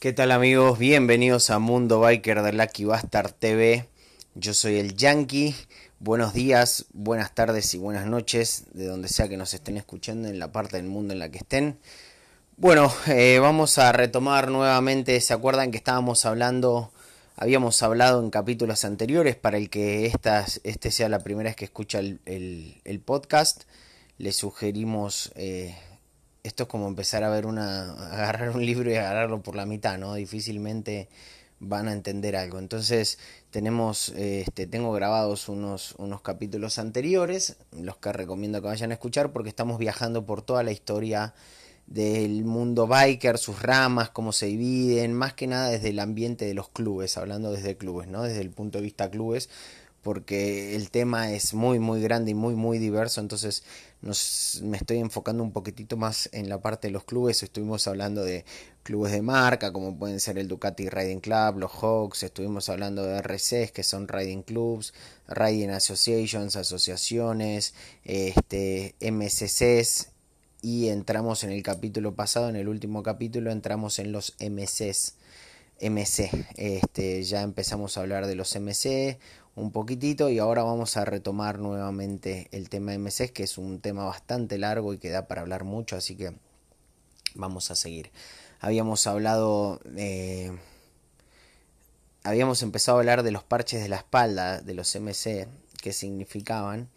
¿Qué tal amigos? Bienvenidos a Mundo Biker de Lucky Bastard TV. Yo soy el Yankee. Buenos días, buenas tardes y buenas noches, de donde sea que nos estén escuchando, en la parte del mundo en la que estén. Bueno, eh, vamos a retomar nuevamente. ¿Se acuerdan que estábamos hablando? Habíamos hablado en capítulos anteriores. Para el que esta, este sea la primera vez que escucha el, podcast, le sugerimos. Eh, esto es como empezar a ver una. agarrar un libro y agarrarlo por la mitad, ¿no? Difícilmente van a entender algo. Entonces, tenemos, este, tengo grabados unos, unos capítulos anteriores, los que recomiendo que vayan a escuchar, porque estamos viajando por toda la historia del mundo biker, sus ramas, cómo se dividen, más que nada desde el ambiente de los clubes, hablando desde clubes, ¿no? Desde el punto de vista clubes, porque el tema es muy muy grande y muy muy diverso, entonces nos, me estoy enfocando un poquitito más en la parte de los clubes, estuvimos hablando de clubes de marca, como pueden ser el Ducati Riding Club, los Hawks, estuvimos hablando de RCs, que son Riding Clubs, Riding Associations, asociaciones, este, MCCs, y entramos en el capítulo pasado, en el último capítulo, entramos en los MCs. MC, este, ya empezamos a hablar de los MC, un poquitito y ahora vamos a retomar nuevamente el tema de MCs, que es un tema bastante largo y que da para hablar mucho, así que vamos a seguir. Habíamos hablado, eh, habíamos empezado a hablar de los parches de la espalda de los MC, que significaban,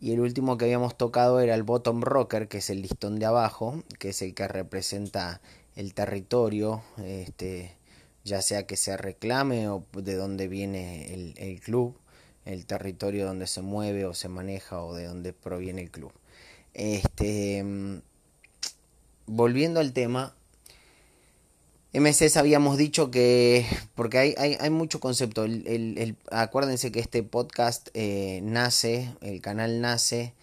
y el último que habíamos tocado era el bottom rocker, que es el listón de abajo, que es el que representa el territorio, este, ya sea que se reclame o de dónde viene el, club, el territorio donde se mueve o se maneja o de dónde proviene el club. Este, mm, volviendo al tema, MCs habíamos dicho que, porque hay, hay, hay mucho concepto, el, el, acuérdense que este podcast eh, nace, el canal nace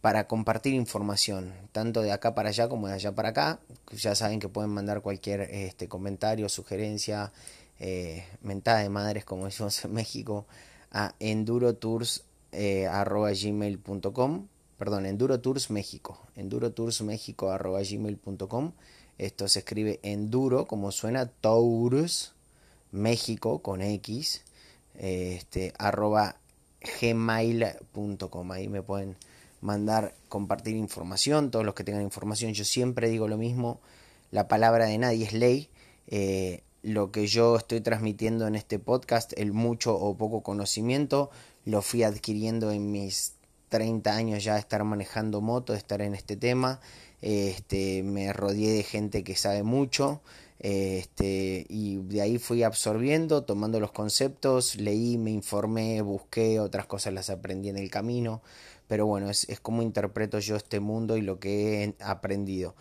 para compartir información, tanto de acá para allá como de allá para acá. Ya saben que pueden mandar cualquier este, comentario, sugerencia, eh, mentada de madres, como decimos en México, a endurotours.gmail.com. Eh, Perdón, Endurotours México. Endurotours.méxico.gmail.com. Esto se escribe Enduro, como suena, Tours, México, con X, este, arroba gmail.com. Ahí me pueden mandar, compartir información, todos los que tengan información, yo siempre digo lo mismo, la palabra de nadie es ley, eh, lo que yo estoy transmitiendo en este podcast, el mucho o poco conocimiento, lo fui adquiriendo en mis 30 años ya de estar manejando moto, de estar en este tema, este, me rodeé de gente que sabe mucho, este, y de ahí fui absorbiendo, tomando los conceptos, leí, me informé, busqué, otras cosas las aprendí en el camino, pero bueno, es, es como interpreto yo este mundo y lo que he aprendido.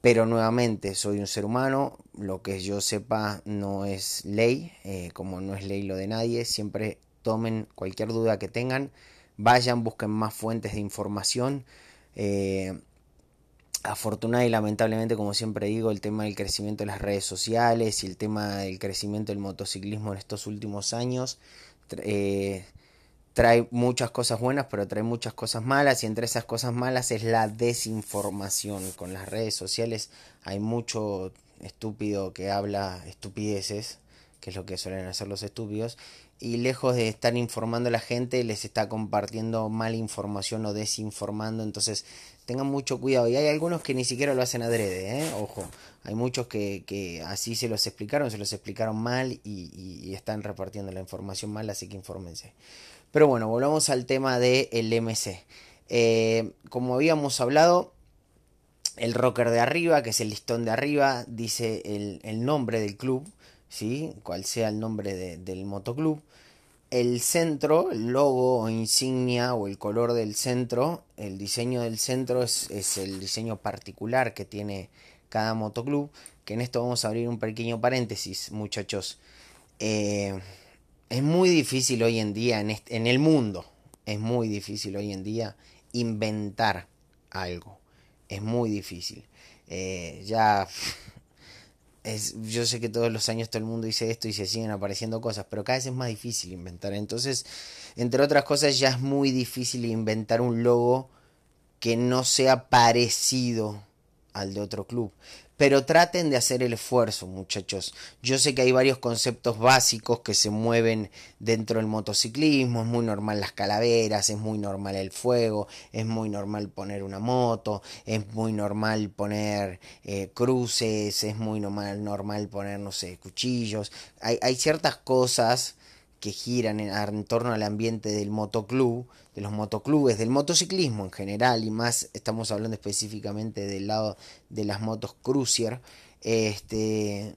Pero nuevamente, soy un ser humano, lo que yo sepa no es ley, eh, como no es ley lo de nadie, siempre tomen cualquier duda que tengan, vayan, busquen más fuentes de información. Eh, afortunada y lamentablemente, como siempre digo, el tema del crecimiento de las redes sociales y el tema del crecimiento del motociclismo en estos últimos años eh, trae muchas cosas buenas, pero trae muchas cosas malas y entre esas cosas malas es la desinformación. Con las redes sociales hay mucho estúpido que habla estupideces, que es lo que suelen hacer los estúpidos, y lejos de estar informando a la gente, les está compartiendo mala información o desinformando, entonces tengan mucho cuidado. Y hay algunos que ni siquiera lo hacen adrede, ¿eh? ojo, hay muchos que, que así se los explicaron, se los explicaron mal y, y están repartiendo la información mal, así que infórmense. Pero bueno, volvamos al tema del MC. Eh, como habíamos hablado, el rocker de arriba, que es el listón de arriba, dice el, nombre del club, ¿sí? cual sea el nombre del motoclub. El centro, el logo o insignia o el color del centro, el diseño del centro es, es el diseño particular que tiene cada motoclub. Que en esto vamos a abrir un pequeño paréntesis, muchachos. Eh, es muy difícil hoy en día, en, en el mundo, es muy difícil hoy en día inventar algo. Es muy difícil. Eh, ya yo sé que todos los años todo el mundo dice esto y se siguen apareciendo cosas, pero cada vez es más difícil inventar. Entonces, entre otras cosas, ya es muy difícil inventar un logo que no sea parecido al de otro club. Pero traten de hacer el esfuerzo, muchachos. Yo sé que hay varios conceptos básicos que se mueven dentro del motociclismo. Es muy normal las calaveras, es muy normal el fuego, es muy normal poner una moto, es muy normal poner eh, cruces, es muy normal, normal poner, no sé, cuchillos. Hay, hay ciertas cosas que giran en, torno al ambiente del motoclub, los motoclubes, del motociclismo en general, y más estamos hablando específicamente del lado de las motos cruiser, este,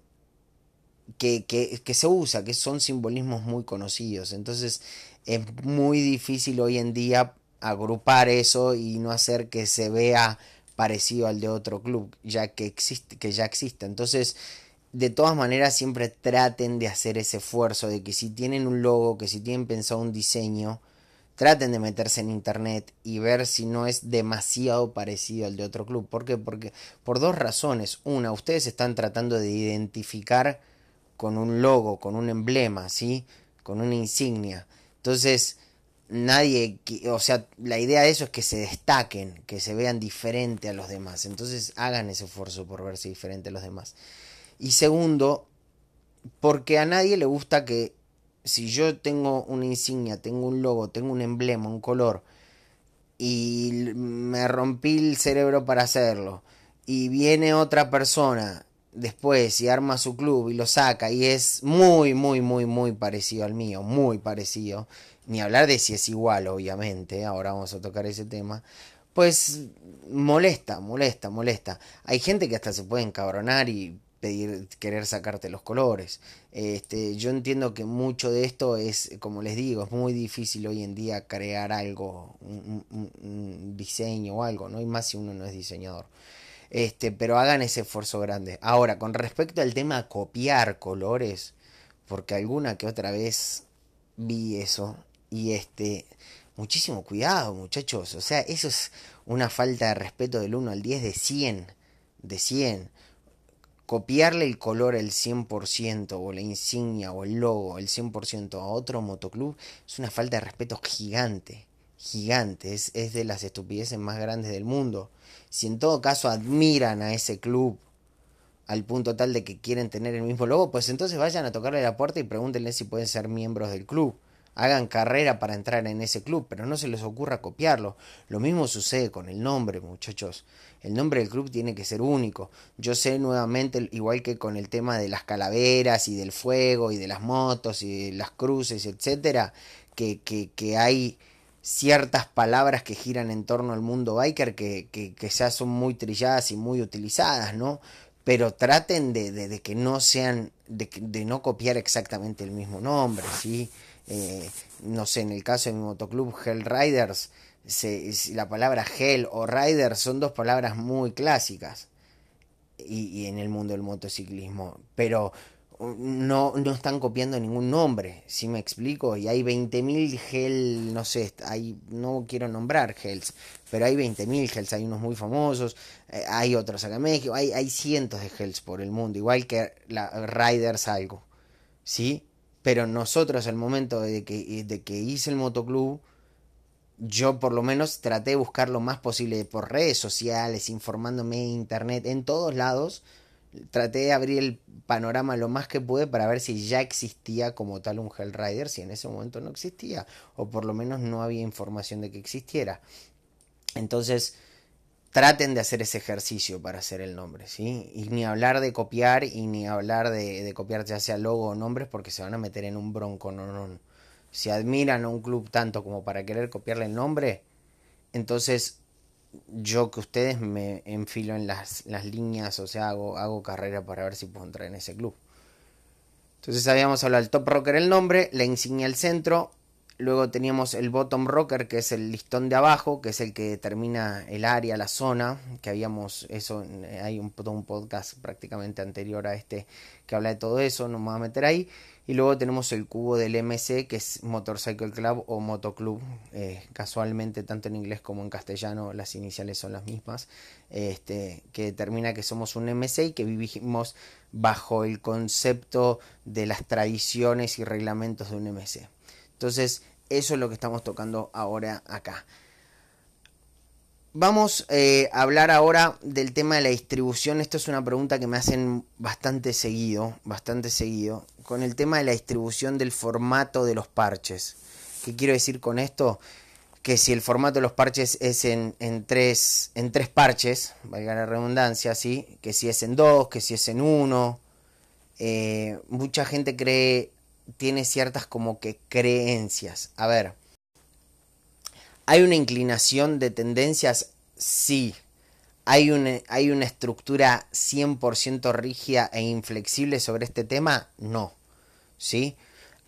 que, que, que se usa, que son simbolismos muy conocidos. Entonces es muy difícil hoy en día agrupar eso y no hacer que se vea parecido al de otro club, ya que existe, que ya existe. Entonces, de todas maneras siempre traten de hacer ese esfuerzo de que si tienen un logo, que si tienen pensado un diseño, traten de meterse en internet y ver si no es demasiado parecido al de otro club. ¿Por qué? Porque por dos razones. Una, ustedes están tratando de identificar con un logo, con un emblema, ¿sí? Con una insignia. Entonces, nadie, o sea, la idea de eso es que se destaquen, que se vean diferente a los demás. Entonces, hagan ese esfuerzo por verse diferente a los demás. Y segundo, porque a nadie le gusta que si yo tengo una insignia, tengo un logo, tengo un emblema, un color, y me rompí el cerebro para hacerlo, y viene otra persona después y arma su club y lo saca y es muy, muy, muy, muy parecido al mío, muy parecido, ni hablar de si es igual, obviamente, ahora vamos a tocar ese tema, pues molesta, molesta, molesta. Hay gente que hasta se puede encabronar y pedir, querer sacarte los colores. Este, yo entiendo que mucho de esto es, como les digo, es muy difícil hoy en día crear algo, un, diseño o algo, ¿no? Y más si uno no es diseñador. Este, pero hagan ese esfuerzo grande. Ahora, con respecto al tema copiar colores, porque alguna que otra vez vi eso, y este, muchísimo cuidado, muchachos. O sea, eso es una falta de respeto del 1 al 10 de 100. De 100 copiarle el color el 100% o la insignia o el logo el 100% a otro motoclub es una falta de respeto gigante, gigante, es, es de las estupideces más grandes del mundo. Si en todo caso admiran a ese club al punto tal de que quieren tener el mismo logo, pues entonces vayan a tocarle la puerta y pregúntenle si pueden ser miembros del club hagan carrera para entrar en ese club, pero no se les ocurra copiarlo. Lo mismo sucede con el nombre, muchachos. El nombre del club tiene que ser único. Yo sé nuevamente, igual que con el tema de las calaveras y del fuego y de las motos y de las cruces, etcétera, que, que, que hay ciertas palabras que giran en torno al mundo biker que, que, ya son muy trilladas y muy utilizadas, ¿no? Pero traten de, de, de que no sean, de, de no copiar exactamente el mismo nombre, ¿sí? Eh, no sé, en el caso de mi motoclub Hell Riders, la palabra Hell o Rider son dos palabras muy clásicas y, en el mundo del motociclismo, pero uh, no, no están copiando ningún nombre, si me explico, y hay 20.000 Hell, no sé, hay, no quiero nombrar Hells, pero hay 20.000 Hells, hay unos muy famosos, eh, hay otros acá en México, hay, hay cientos de Hells por el mundo, igual que la Riders algo, ¿sí? Pero nosotros al momento de que, de que hice el motoclub, yo por lo menos traté de buscar lo más posible por redes sociales, informándome en internet, en todos lados. Traté de abrir el panorama lo más que pude para ver si ya existía como tal un Hellrider, si en ese momento no existía, o por lo menos no había información de que existiera. Entonces, traten de hacer ese ejercicio para hacer el nombre, ¿sí? Y ni hablar de copiar y ni hablar de, copiar ya sea logo o nombres porque se van a meter en un bronco, no, no, Si admiran a un club tanto como para querer copiarle el nombre, entonces yo que ustedes me enfilo en las, líneas, o sea, hago, hago carrera para ver si puedo entrar en ese club. Entonces habíamos hablado del top rocker el nombre, la insignia el centro, Luego teníamos el bottom rocker, que es el listón de abajo, que es el que determina el área, la zona, que habíamos, eso, hay un, un podcast prácticamente anterior a este que habla de todo eso, no me voy a meter ahí. Y luego tenemos el cubo del MC, que es Motorcycle Club o Motoclub. Eh, casualmente, tanto en inglés como en castellano, las iniciales son las mismas. Este, que determina que somos un MC y que vivimos bajo el concepto de las tradiciones y reglamentos de un MC. Entonces, eso es lo que estamos tocando ahora acá. Vamos eh, a hablar ahora del tema de la distribución. Esto es una pregunta que me hacen bastante seguido, bastante seguido, con el tema de la distribución del formato de los parches. ¿Qué quiero decir con esto? Que si el formato de los parches es en, tres, en tres parches, valga la redundancia, ¿sí? que si es en dos, que si es en uno. Eh, mucha gente cree, tiene ciertas como que creencias. A ver, ¿Hay una inclinación de tendencias? Sí. ¿Hay una, ¿Hay una estructura 100% rígida e inflexible sobre este tema? No. ¿Sí?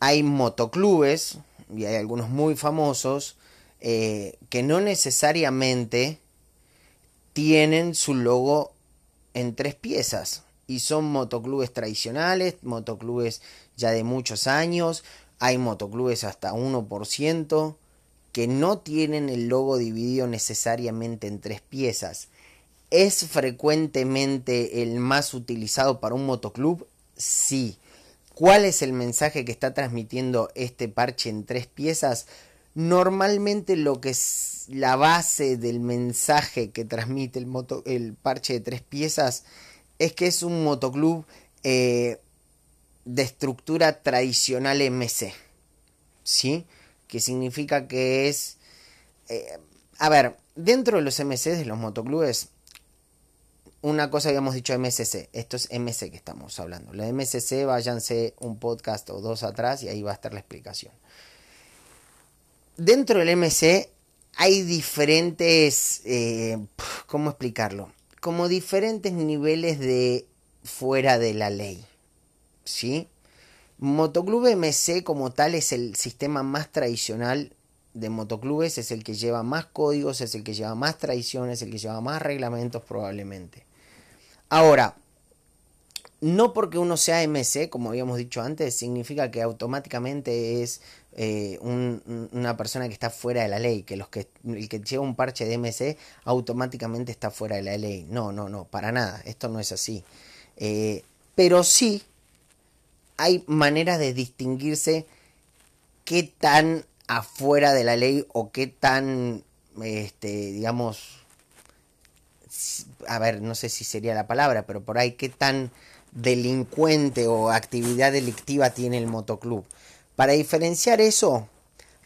Hay motoclubes, y hay algunos muy famosos, eh, que no necesariamente tienen su logo en tres piezas. Y son motoclubes tradicionales, motoclubes ya de muchos años, hay motoclubes hasta 1% que no tienen el logo dividido necesariamente en tres piezas. ¿Es frecuentemente el más utilizado para un motoclub? Sí. ¿Cuál es el mensaje que está transmitiendo este parche en tres piezas? Normalmente lo que es la base del mensaje que transmite el, el parche de tres piezas es que es un motoclub eh, de estructura tradicional MC. ¿Sí? que significa que es... Eh, a ver, dentro de los MCs de los motoclubes, una cosa habíamos dicho MCC, esto es MC que estamos hablando. La MCC, váyanse un podcast o dos atrás y ahí va a estar la explicación. Dentro del MC hay diferentes, eh, ¿cómo explicarlo? Como diferentes niveles de fuera de la ley, ¿sí? Motoclub MC como tal es el sistema más tradicional de motoclubes, es el que lleva más códigos, es el que lleva más tradiciones, el que lleva más reglamentos probablemente. Ahora, no porque uno sea MC, como habíamos dicho antes, significa que automáticamente es eh, una persona que está fuera de la ley, que, los que el que lleva un parche de MC automáticamente está fuera de la ley. No, no, no, para nada, esto no es así. Eh, pero sí hay maneras de distinguirse qué tan afuera de la ley o qué tan, este, digamos, a ver, no sé si sería la palabra, pero por ahí qué tan delincuente o actividad delictiva tiene el motoclub. Para diferenciar eso,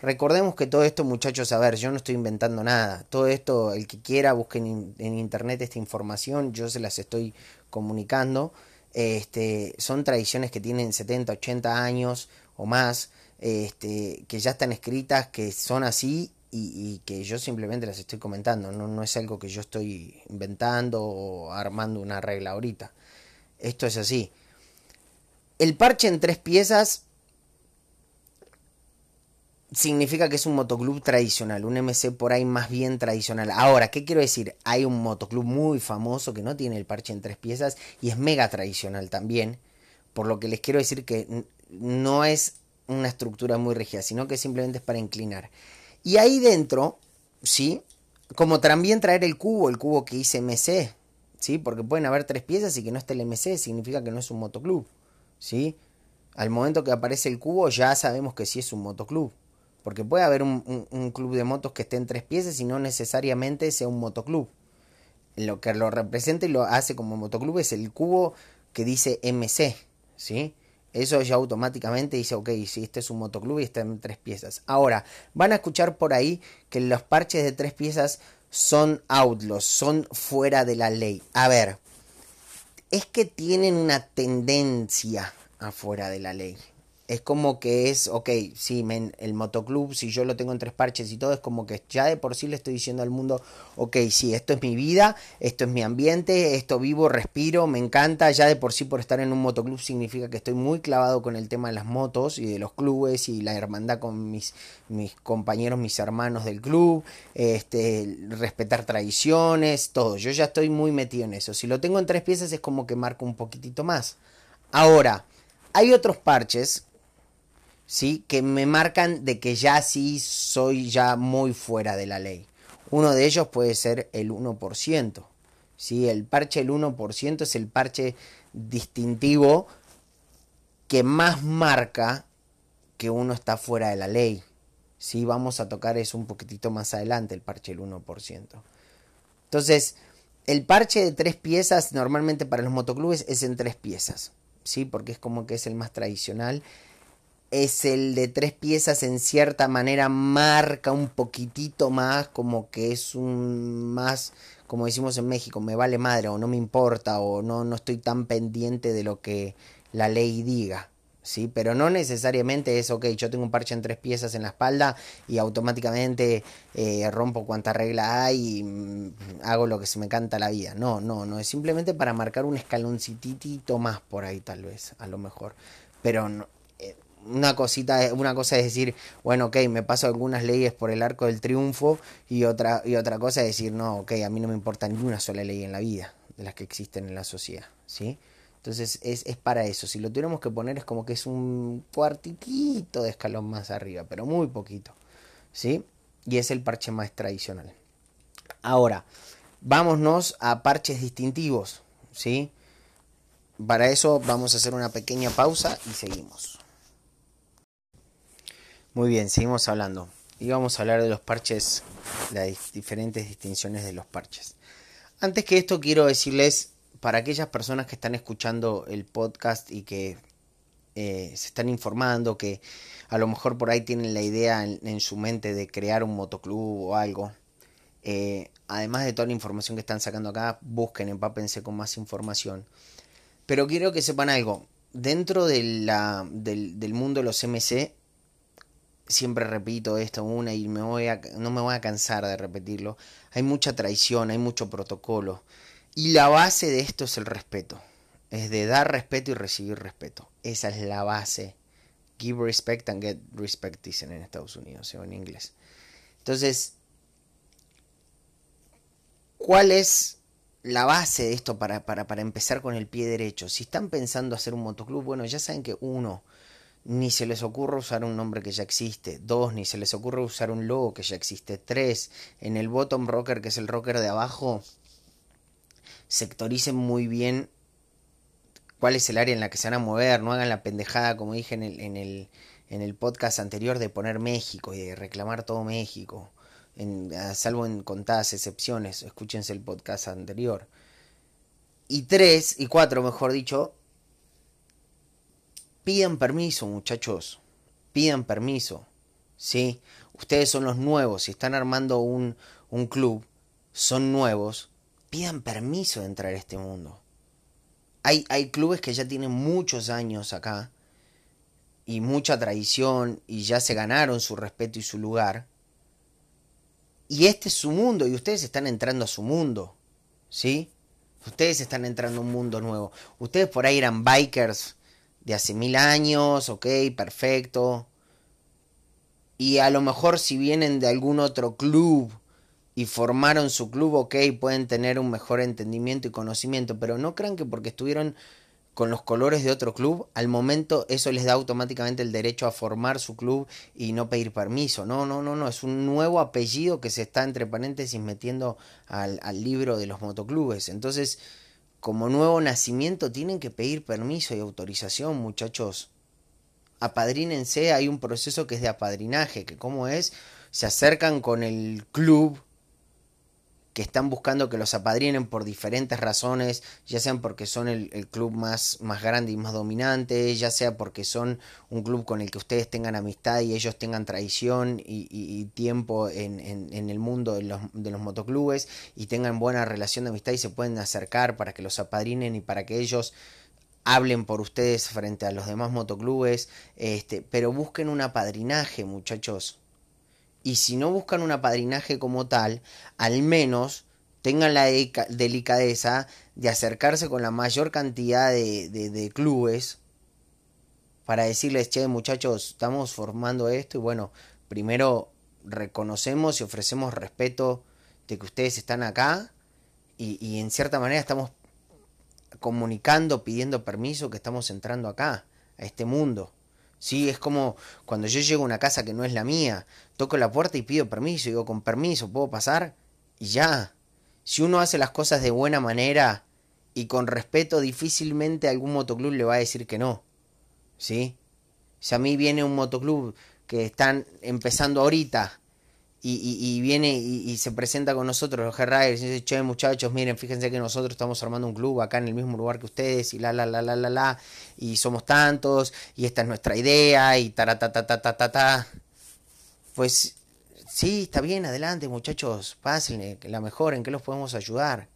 recordemos que todo esto, muchachos, a ver, yo no estoy inventando nada. Todo esto, el que quiera, busquen en internet esta información, yo se las estoy comunicando. Este, son tradiciones que tienen 70, 80 años o más, este, que ya están escritas, que son así y, que yo simplemente las estoy comentando. No, no es algo que yo estoy inventando o armando una regla ahorita. Esto es así. El parche en tres piezas significa que es un motoclub tradicional, un MC por ahí más bien tradicional. Ahora, ¿qué quiero decir? Hay un motoclub muy famoso que no tiene el parche en tres piezas y es mega tradicional también, por lo que les quiero decir que no es una estructura muy rígida, sino que simplemente es para inclinar. Y ahí dentro, ¿sí? Como también traer el cubo, el cubo que hice MC, ¿sí? Porque pueden haber tres piezas y que no esté el MC, significa que no es un motoclub, ¿sí? Al momento que aparece el cubo ya sabemos que sí es un motoclub. Porque puede haber un, club de motos que esté en tres piezas y no necesariamente sea un motoclub. Lo que lo representa y lo hace como motoclub es el cubo que dice MC, ¿sí? Eso ya automáticamente dice, ok, si este es un motoclub y está en tres piezas. Ahora, van a escuchar por ahí que los parches de tres piezas son outlaws, son fuera de la ley. A ver, es que tienen una tendencia afuera de la ley es como que es, ok, sí, el motoclub, si yo lo tengo en tres parches y todo, es como que ya de por sí le estoy diciendo al mundo, ok, sí, esto es mi vida, esto es mi ambiente, esto vivo, respiro, me encanta, ya de por sí por estar en un motoclub significa que estoy muy clavado con el tema de las motos y de los clubes y la hermandad con mis, mis compañeros, mis hermanos del club, este, respetar tradiciones, todo, yo ya estoy muy metido en eso, si lo tengo en tres piezas es como que marco un poquitito más. Ahora, hay otros parches ¿sí? que me marcan de que ya sí soy ya muy fuera de la ley. Uno de ellos puede ser el 1%. ¿sí? El parche del 1% es el parche distintivo que más marca que uno está fuera de la ley. ¿sí? Vamos a tocar eso un poquitito más adelante, el parche del 1%. Entonces, el parche de tres piezas normalmente para los motoclubes es en tres piezas, ¿sí? Porque es como que es el más tradicional. Es el de tres piezas en cierta manera marca un poquitito más, como que es un más, como decimos en México, me vale madre o no me importa o no, no estoy tan pendiente de lo que la ley diga. ¿sí? Pero no necesariamente es, ok, yo tengo un parche en tres piezas en la espalda y automáticamente eh, rompo cuanta regla hay y mm, hago lo que se me canta la vida. No, no, no, es simplemente para marcar un escaloncitito más por ahí tal vez, a lo mejor. Pero no, una cosita, una cosa es decir, bueno, ok, me paso algunas leyes por el arco del triunfo y otra, y otra cosa es decir, no, ok, a mí no me importa ni una sola ley en la vida de las que existen en la sociedad, ¿sí? Entonces es, es, para eso. Si lo tuviéramos que poner es como que es un cuartiquito de escalón más arriba, pero muy poquito. ¿Sí? Y es el parche más tradicional. Ahora, vámonos a parches distintivos. ¿Sí? Para eso vamos a hacer una pequeña pausa y seguimos. Muy bien, seguimos hablando. Y vamos a hablar de los parches, las diferentes distinciones de los parches. Antes que esto quiero decirles para aquellas personas que están escuchando el podcast y que eh, se están informando, que a lo mejor por ahí tienen la idea en, su mente de crear un motoclub o algo, eh, además de toda la información que están sacando acá, busquen, empápense con más información. Pero quiero que sepan algo, dentro de la, del, del, mundo de los MC, siempre repito esto una y me voy no me voy a cansar de repetirlo, hay mucha traición, hay mucho protocolo. Y la base de esto es el respeto. Es de dar respeto y recibir respeto. Esa es la base. Give respect and get respect, dicen en Estados Unidos o en inglés. Entonces, ¿cuál es la base de esto para, para, para empezar con el pie derecho? Si están pensando hacer un motoclub, bueno, ya saben que uno, ni se les ocurre usar un nombre que ya existe. Dos, ni se les ocurre usar un logo que ya existe. Tres, en el bottom rocker, que es el rocker de abajo, sectoricen muy bien cuál es el área en la que se van a mover, no hagan la pendejada, como dije en el, en el, en el podcast anterior, de poner México y de reclamar todo México, salvo en contadas excepciones, escúchense el podcast anterior. Y tres, y cuatro, mejor dicho, pidan permiso, muchachos, pidan permiso, ¿sí? Ustedes son los nuevos, si están armando un, un club, son nuevos, pidan permiso de entrar a este mundo. Hay, hay clubes que ya tienen muchos años acá y mucha tradición y ya se ganaron su respeto y su lugar. Y este es su mundo y ustedes están entrando a su mundo. ¿Sí? Ustedes están entrando a un mundo nuevo. Ustedes por ahí eran bikers de hace mil años, ok, perfecto. Y a lo mejor si vienen de algún otro club y formaron su club, ok, pueden tener un mejor entendimiento y conocimiento, pero no crean que porque estuvieron con los colores de otro club, al momento eso les da automáticamente el derecho a formar su club y no pedir permiso. No, no, no, no, es un nuevo apellido que se está entre paréntesis metiendo al, al libro de los motoclubes. Entonces, como nuevo nacimiento tienen que pedir permiso y autorización, muchachos. Apadrínense, hay un proceso que es de apadrinaje, que como es, se acercan con el club que están buscando que los apadrinen por diferentes razones, ya sean porque son el, club más, más grande y más dominante, ya sea porque son un club con el que ustedes tengan amistad y ellos tengan tradición y, tiempo en, en, el mundo de los, de los motoclubes y tengan buena relación de amistad y se pueden acercar para que los apadrinen y para que ellos hablen por ustedes frente a los demás motoclubes, este, pero busquen un apadrinaje, muchachos y si no buscan un apadrinaje como tal, al menos tengan la delicadeza de acercarse con la mayor cantidad de, clubes para decirles, che muchachos, estamos formando esto y bueno, primero reconocemos y ofrecemos respeto de que ustedes están acá y en cierta manera estamos comunicando, pidiendo permiso que estamos entrando acá, a este mundo. Sí, es como cuando yo llego a una casa que no es la mía, toco la puerta y pido permiso, digo, con permiso, ¿puedo pasar? Y ya. Si uno hace las cosas de buena manera y con respeto, difícilmente algún motoclub le va a decir que no. ¿Sí? Si a mí viene un motoclub que están empezando ahorita y, viene y, se presenta con nosotros los G-Riders y dice, che muchachos, miren, fíjense que nosotros estamos armando un club acá en el mismo lugar que ustedes y la la la la la la y somos tantos y esta es nuestra idea y ta ta ta ta ta ta ta pues sí, está bien, adelante muchachos, pásenle, la mejor, en qué los podemos ayudar,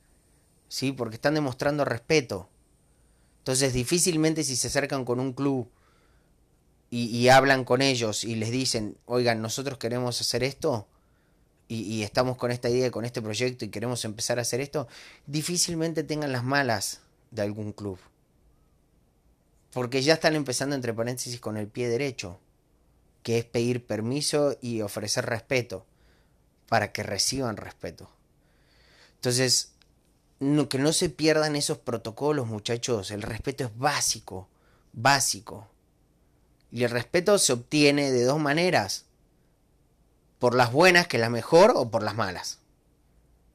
sí, porque están demostrando respeto. Entonces difícilmente si se acercan con un club y, y hablan con ellos y les dicen, oigan, nosotros queremos hacer esto, y, estamos con esta idea, con este proyecto y queremos empezar a hacer esto, difícilmente tengan las malas de algún club. Porque ya están empezando, entre paréntesis, con el pie derecho, que es pedir permiso y ofrecer respeto, para que reciban respeto. Entonces, que no se pierdan esos protocolos, muchachos. El respeto es básico, básico. Y el respeto se obtiene de dos maneras por las buenas, que la mejor, o por las malas.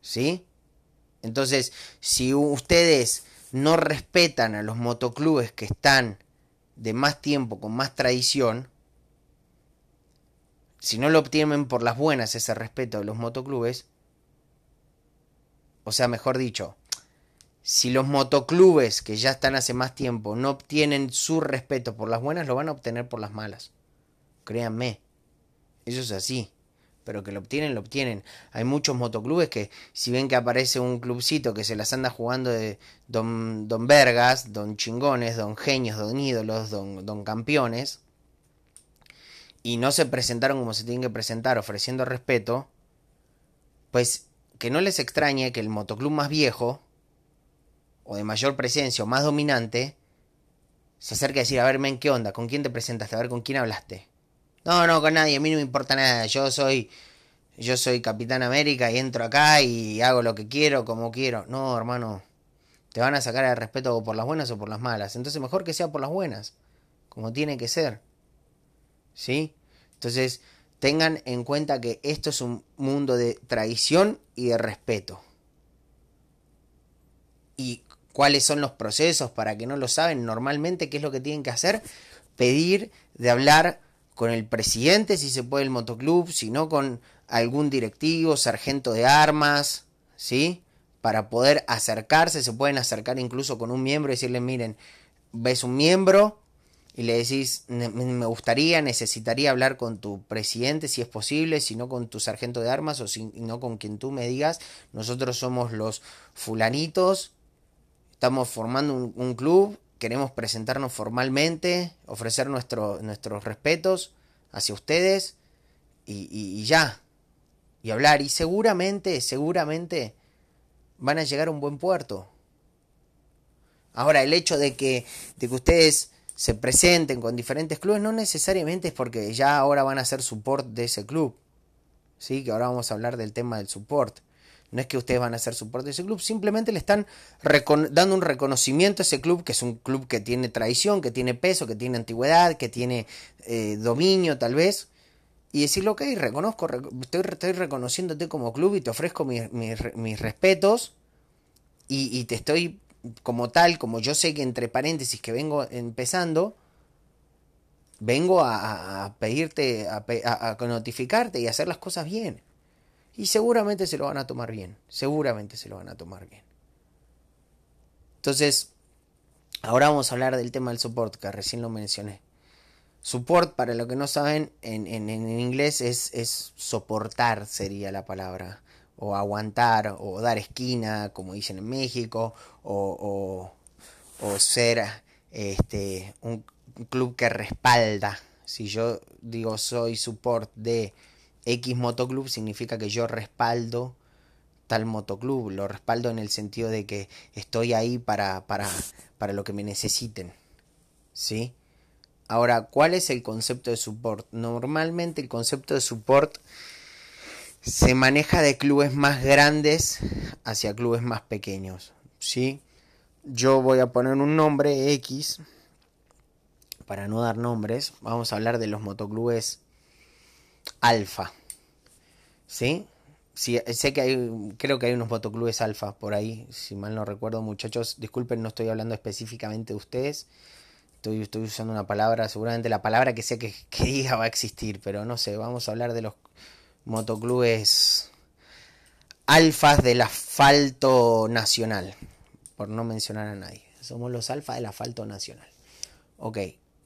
¿Sí? Entonces, si ustedes no respetan a los motoclubes que están de más tiempo, con más tradición, si no lo obtienen por las buenas ese respeto de los motoclubes, o sea, mejor dicho, si los motoclubes que ya están hace más tiempo no obtienen su respeto por las buenas, lo van a obtener por las malas. Créanme, eso es así pero que lo obtienen, lo obtienen. Hay muchos motoclubes que si ven que aparece un clubcito que se las anda jugando de don, don Vergas, don Chingones, don Genios, don Ídolos, don, don Campeones, y no se presentaron como se tienen que presentar ofreciendo respeto, pues que no les extrañe que el motoclub más viejo, o de mayor presencia, o más dominante, se acerque a decir, a ver, men, ¿qué onda? ¿Con quién te presentaste? A ver, ¿con quién hablaste? No, no, con nadie, a mí no me importa nada. Yo soy yo soy Capitán América y entro acá y hago lo que quiero, como quiero. No, hermano. Te van a sacar el respeto por las buenas o por las malas. Entonces mejor que sea por las buenas, como tiene que ser. ¿Sí? Entonces, tengan en cuenta que esto es un mundo de traición y de respeto. ¿Y cuáles son los procesos para que no lo saben? Normalmente, ¿qué es lo que tienen que hacer? Pedir de hablar con el presidente, si se puede, el motoclub, si no con algún directivo, sargento de armas, ¿sí? Para poder acercarse, se pueden acercar incluso con un miembro y decirle, miren, ves un miembro y le decís, me gustaría, necesitaría hablar con tu presidente si es posible, si no con tu sargento de armas o si no con quien tú me digas, nosotros somos los fulanitos, estamos formando un club, queremos presentarnos formalmente, ofrecer nuestro, nuestros respetos hacia ustedes y, ya. Y hablar. Y seguramente, seguramente van a llegar a un buen puerto. Ahora, el hecho de que, de que ustedes se presenten con diferentes clubes no necesariamente es porque ya ahora van a ser support de ese club. ¿Sí? Que ahora vamos a hablar del tema del support. No es que ustedes van a hacer soporte de ese club, simplemente le están dando un reconocimiento a ese club, que es un club que tiene tradición, que tiene peso, que tiene antigüedad, que tiene eh, dominio tal vez. Y decirle, ok, reconozco, estoy, estoy, reconociéndote como club y te ofrezco mis, respetos y, te estoy como tal, como yo sé que entre paréntesis que vengo empezando, vengo a, pedirte, a notificarte y hacer las cosas bien. Y seguramente se lo van a tomar bien. Seguramente se lo van a tomar bien. Entonces, ahora vamos a hablar del tema del support, que recién lo mencioné. Support, para lo que no saben, en, en, inglés es, es, soportar, sería la palabra. O aguantar, o dar esquina, como dicen en México, o, o, o ser este, un club que respalda. Si yo digo soy support de X motoclub significa que yo respaldo tal motoclub, lo respaldo en el sentido de que estoy ahí para, para, para lo que me necesiten. ¿Sí? Ahora, ¿cuál es el concepto de support? Normalmente el concepto de support se maneja de clubes más grandes hacia clubes más pequeños. ¿Sí? Yo voy a poner un nombre X para no dar nombres. Vamos a hablar de los motoclubes alfa. ¿Sí? Sí, sé que hay, creo que hay unos motoclubes alfa por ahí, si mal no recuerdo, muchachos. Disculpen, no estoy hablando específicamente de ustedes. Estoy, estoy usando una palabra, seguramente la palabra que sé que, que diga va a existir, pero no sé, vamos a hablar de los motoclubes alfas del asfalto nacional, por no mencionar a nadie. Somos los alfas del asfalto nacional. Ok,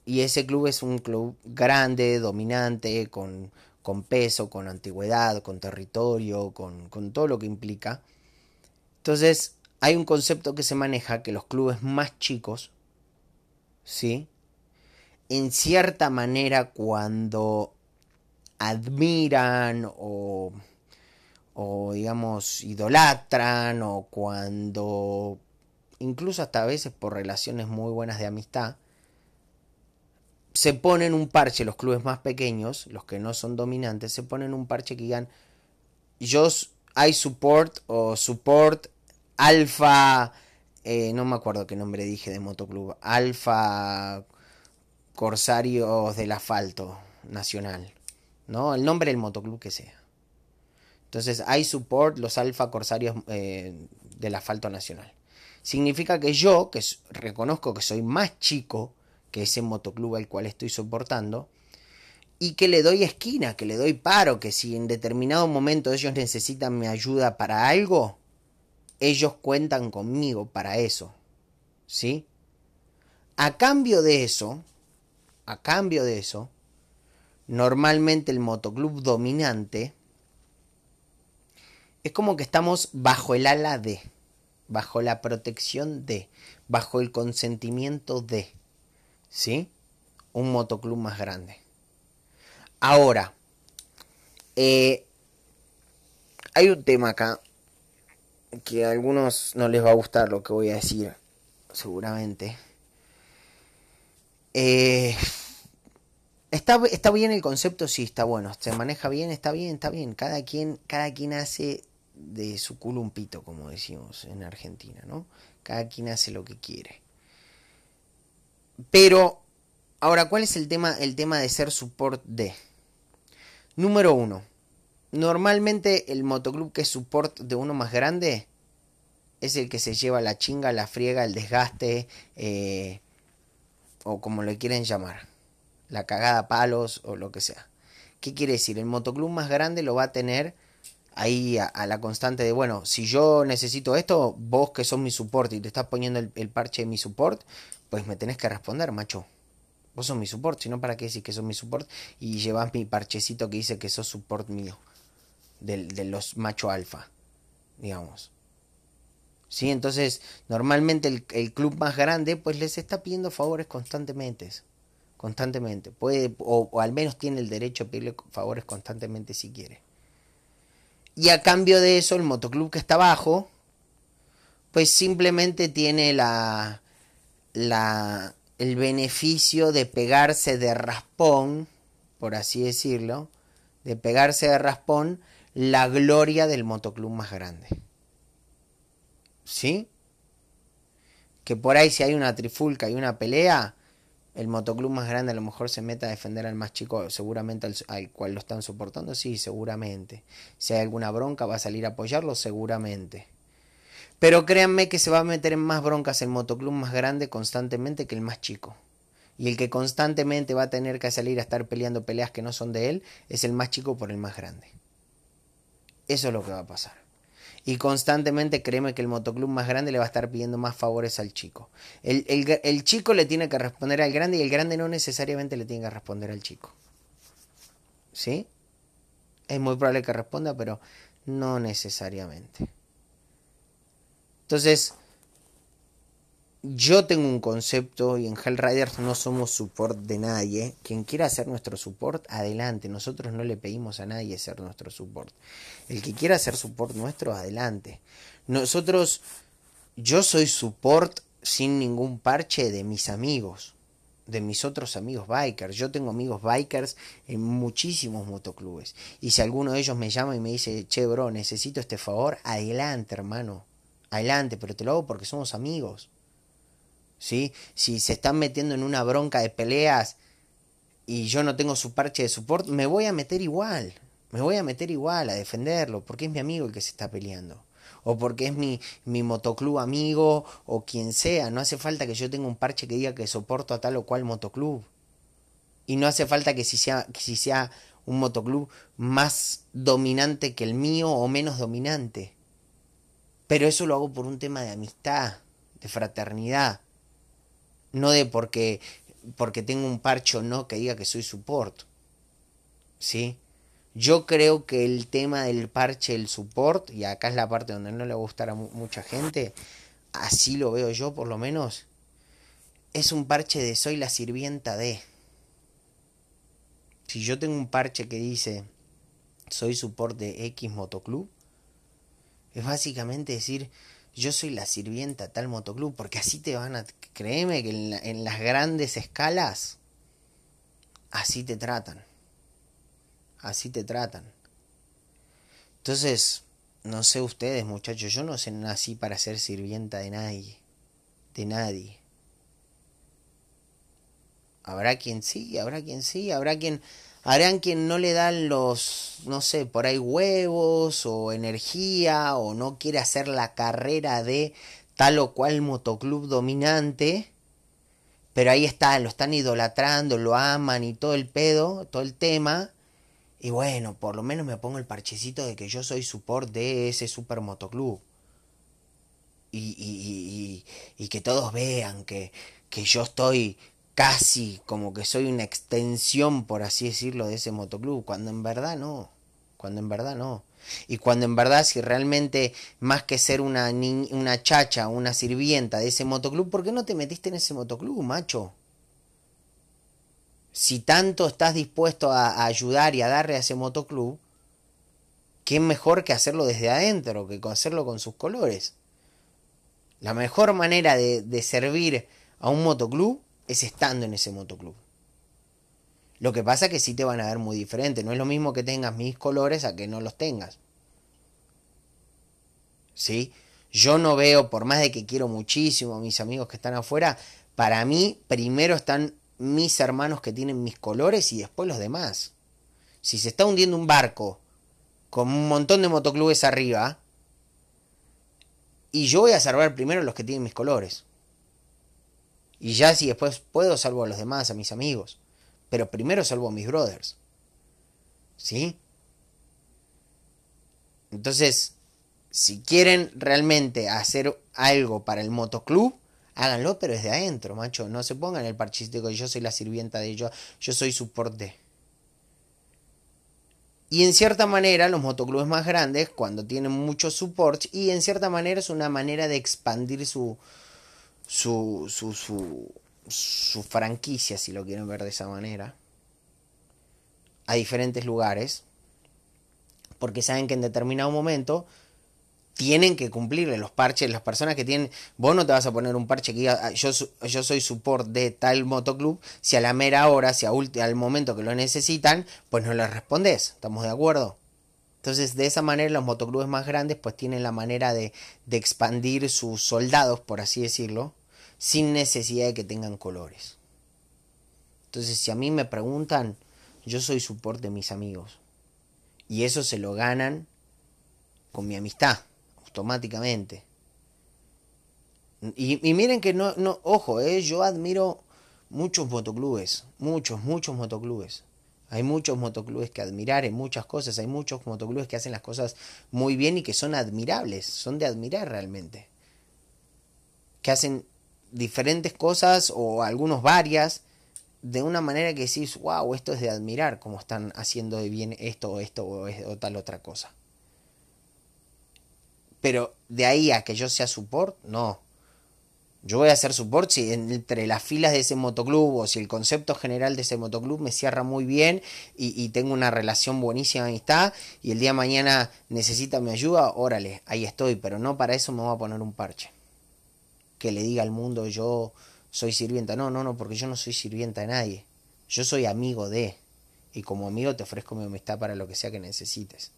y ese club es un club grande, dominante, con, con peso, con antigüedad, con territorio, con, todo lo que implica. Entonces, hay un concepto que se maneja que los clubes más chicos, ¿sí? En cierta manera, cuando admiran o, o digamos, idolatran o cuando, incluso hasta a veces por relaciones muy buenas de amistad, se ponen un parche, los clubes más pequeños, los que no son dominantes, se ponen un parche que digan, yo, I support o support Alfa, eh, no me acuerdo qué nombre dije de motoclub, Alfa Corsarios del Asfalto Nacional, ¿no? El nombre del motoclub que sea. Entonces, I support los Alfa Corsarios eh, del Asfalto Nacional. Significa que yo, que reconozco que soy más chico que ese motoclub al cual estoy soportando, y que le doy esquina, que le doy paro, que si en determinado momento ellos necesitan mi ayuda para algo, ellos cuentan conmigo para eso. ¿Sí? A cambio de eso, a cambio de eso, normalmente el motoclub dominante es como que estamos bajo el ala de, bajo la protección de, bajo el consentimiento de, ¿sí? Un motoclub más grande. Ahora, eh, hay un tema acá que a algunos no les va a gustar lo que voy a decir, seguramente. Eh, está, está bien el concepto, sí, está bueno. Se maneja bien, está bien, está bien. Cada quien, cada quien hace de su culo un pito, como decimos en Argentina, ¿no? Cada quien hace lo que quiere. Pero, ahora, ¿cuál es el tema, el tema de ser support de? Número uno Normalmente el motoclub que es support de uno más grande es el que se lleva la chinga, la friega, el desgaste, eh, o como le quieren llamar, la cagada palos o lo que sea. ¿Qué quiere decir? El motoclub más grande lo va a tener ahí a, la constante de, bueno, si yo necesito esto, vos que sos mi support y te estás poniendo el, parche de mi support, pues me tenés que responder, macho. Vos sos mi support, si no, ¿para qué decir que sos mi support? Y llevas mi parchecito que dice que sos support mío de, los macho alfa, digamos. ¿Sí? Entonces, normalmente el, club más grande, pues les está pidiendo favores constantemente. Constantemente. Puede, o, al menos tiene el derecho a pedirle favores constantemente si quiere. Y a cambio de eso, el motoclub que está abajo, pues simplemente tiene la, la, el beneficio de pegarse de raspón, por así decirlo, de pegarse de raspón la gloria del motoclub más grande. ¿Sí? Que por ahí si hay una trifulca y una pelea, el motoclub más grande a lo mejor se meta a defender al más chico, seguramente al, cual lo están soportando, sí, seguramente. Si hay alguna bronca, va a salir a apoyarlo, seguramente. Pero créanme que se va a meter en más broncas el motoclub más grande constantemente que el más chico. Y el que constantemente va a tener que salir a estar peleando peleas que no son de él es el más chico por el más grande. Eso es lo que va a pasar. Y constantemente créeme que el motoclub más grande le va a estar pidiendo más favores al chico. El, el, chico le tiene que responder al grande y el grande no necesariamente le tiene que responder al chico. ¿Sí? Es muy probable que responda, pero no necesariamente. Entonces, yo tengo un concepto y en Hellriders no somos support de nadie. Quien quiera hacer nuestro support, adelante. Nosotros no le pedimos a nadie ser nuestro support. El que quiera hacer support nuestro, adelante. Nosotros, yo soy support sin ningún parche de mis amigos, de mis otros amigos bikers. Yo tengo amigos bikers en muchísimos motoclubes. Y si alguno de ellos me llama y me dice, che, bro, necesito este favor, adelante, hermano. Adelante, pero te lo hago porque somos amigos. ¿sí? Si se están metiendo en una bronca de peleas y yo no tengo su parche de support, me voy a meter igual. Me voy a meter igual a defenderlo, porque es mi amigo el que se está peleando. O porque es mi, mi motoclub amigo, o quien sea. No hace falta que yo tenga un parche que diga que soporto a tal o cual motoclub. Y no hace falta que si sea, que si sea un motoclub más dominante que el mío o menos dominante. Pero eso lo hago por un tema de amistad, de fraternidad. No de porque, porque tengo un parche o no que diga que soy support. ¿Sí? Yo creo que el tema del parche, el support, y acá es la parte donde no le va a gustar a mucha gente, así lo veo yo por lo menos, es un parche de soy la sirvienta de. Si yo tengo un parche que dice soy support de X motoclub, es básicamente decir yo soy la sirvienta tal motoclub, porque así te van a, créeme que en, las grandes escalas, así te tratan así te tratan. Entonces, no sé ustedes muchachos, yo no sé nací para ser sirvienta de nadie, de nadie. Habrá quien sí, habrá quien sí, habrá quien, habrán quien no le dan los, no sé, por ahí huevos o energía o no quiere hacer la carrera de tal o cual motoclub dominante, pero ahí están, lo están idolatrando, lo aman y todo el pedo, todo el tema, y bueno, por lo menos me pongo el parchecito de que yo soy support de ese super motoclub. Y, y, y, y que todos vean que, que yo estoy casi como que soy una extensión, por así decirlo, de ese motoclub, cuando en verdad no, cuando en verdad no. Y cuando en verdad si realmente más que ser una, una chacha, una sirvienta de ese motoclub, ¿por qué no te metiste en ese motoclub, macho? si tanto estás dispuesto a, ayudar y a darle a ese motoclub, qué mejor que hacerlo desde adentro, que hacerlo con sus colores. La mejor manera de, de servir a un motoclub es estando en ese motoclub. Lo que pasa es que sí te van a ver muy diferente. No es lo mismo que tengas mis colores a que no los tengas. ¿Sí? Yo no veo, por más de que quiero muchísimo a mis amigos que están afuera, para mí primero están mis hermanos que tienen mis colores y después los demás. Si se está hundiendo un barco con un montón de motoclubes arriba, y yo voy a salvar primero los que tienen mis colores. Y ya si después puedo, salvo a los demás, a mis amigos. Pero primero salvo a mis brothers. ¿Sí? Entonces, si quieren realmente hacer algo para el motoclub, Háganlo, pero desde adentro, macho. No se pongan el parchístico de yo soy la sirvienta de ellos, yo soy soporte. Y en cierta manera, los motoclubes más grandes, cuando tienen mucho support, y en cierta manera es una manera de expandir su, su, su, su, franquicia, si lo quieren ver de esa manera, a diferentes lugares, porque saben que en determinado momento tienen que cumplirle los parches, las personas que tienen, vos no te vas a poner un parche que diga, ah, yo, yo soy support de tal motoclub, si a la mera hora, si a al momento que lo necesitan, pues no les respondes, ¿estamos de acuerdo? Entonces, de esa manera, los motoclubes más grandes, pues tienen la manera de, de expandir sus soldados, por así decirlo, sin necesidad de que tengan colores. Entonces, si a mí me preguntan, yo soy support de mis amigos. Y eso se lo ganan con mi amistad automáticamente. Y, miren que no, no ojo, eh, yo admiro muchos motoclubes, muchos, muchos motoclubes. Hay muchos motoclubes que admirar en muchas cosas, hay muchos motoclubes que hacen las cosas muy bien y que son admirables, son de admirar realmente. Que hacen diferentes cosas o algunos varias de una manera que decís, wow, esto es de admirar, como están haciendo de bien esto o esto o tal otra cosa. Pero de ahí a que yo sea support, no. Yo voy a ser support si entre las filas de ese motoclub o si el concepto general de ese motoclub me cierra muy bien y, tengo una relación buenísima de amistad y el día de mañana necesita mi ayuda, órale, ahí estoy, pero no para eso me voy a poner un parche. Que le diga al mundo yo soy sirvienta. No, no, no, porque yo no soy sirvienta de nadie. Yo soy amigo de. Y como amigo te ofrezco mi amistad para lo que sea que necesites.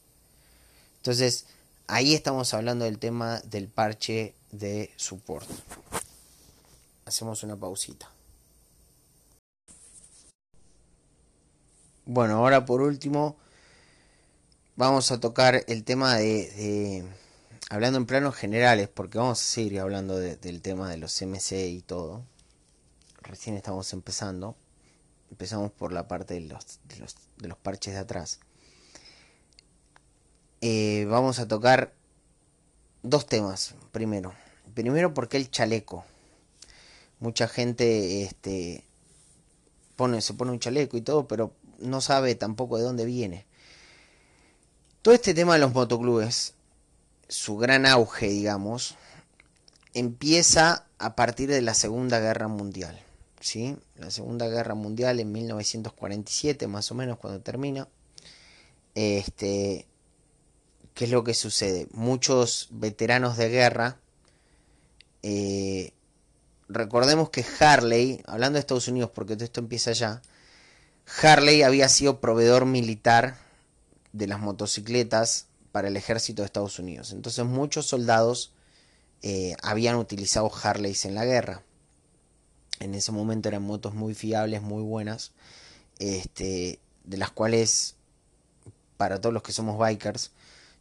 Entonces, Ahí estamos hablando del tema del parche de support. Hacemos una pausita. Bueno, ahora por último vamos a tocar el tema de, hablando en planos generales, porque vamos a seguir hablando del tema de los CMC y todo. Recién estamos empezando. Empezamos por la parte de los, de los, parches de atrás. Eh, vamos a tocar dos temas. Primero, primero porque el chaleco. Mucha gente este, pone, se pone un chaleco y todo, pero no sabe tampoco de dónde viene. Todo este tema de los motoclubes, su gran auge, digamos, empieza a partir de la Segunda Guerra Mundial. ¿sí? La Segunda Guerra Mundial en 1947, más o menos, cuando termina. Este, ¿Qué es lo que sucede? Muchos veteranos de guerra, eh, recordemos que Harley, hablando de Estados Unidos, porque esto empieza allá, Harley había sido proveedor militar de las motocicletas para el ejército de Estados Unidos. Entonces muchos soldados eh, habían utilizado Harleys en la guerra. En ese momento eran motos muy fiables, muy buenas, este, de las cuales, para todos los que somos bikers,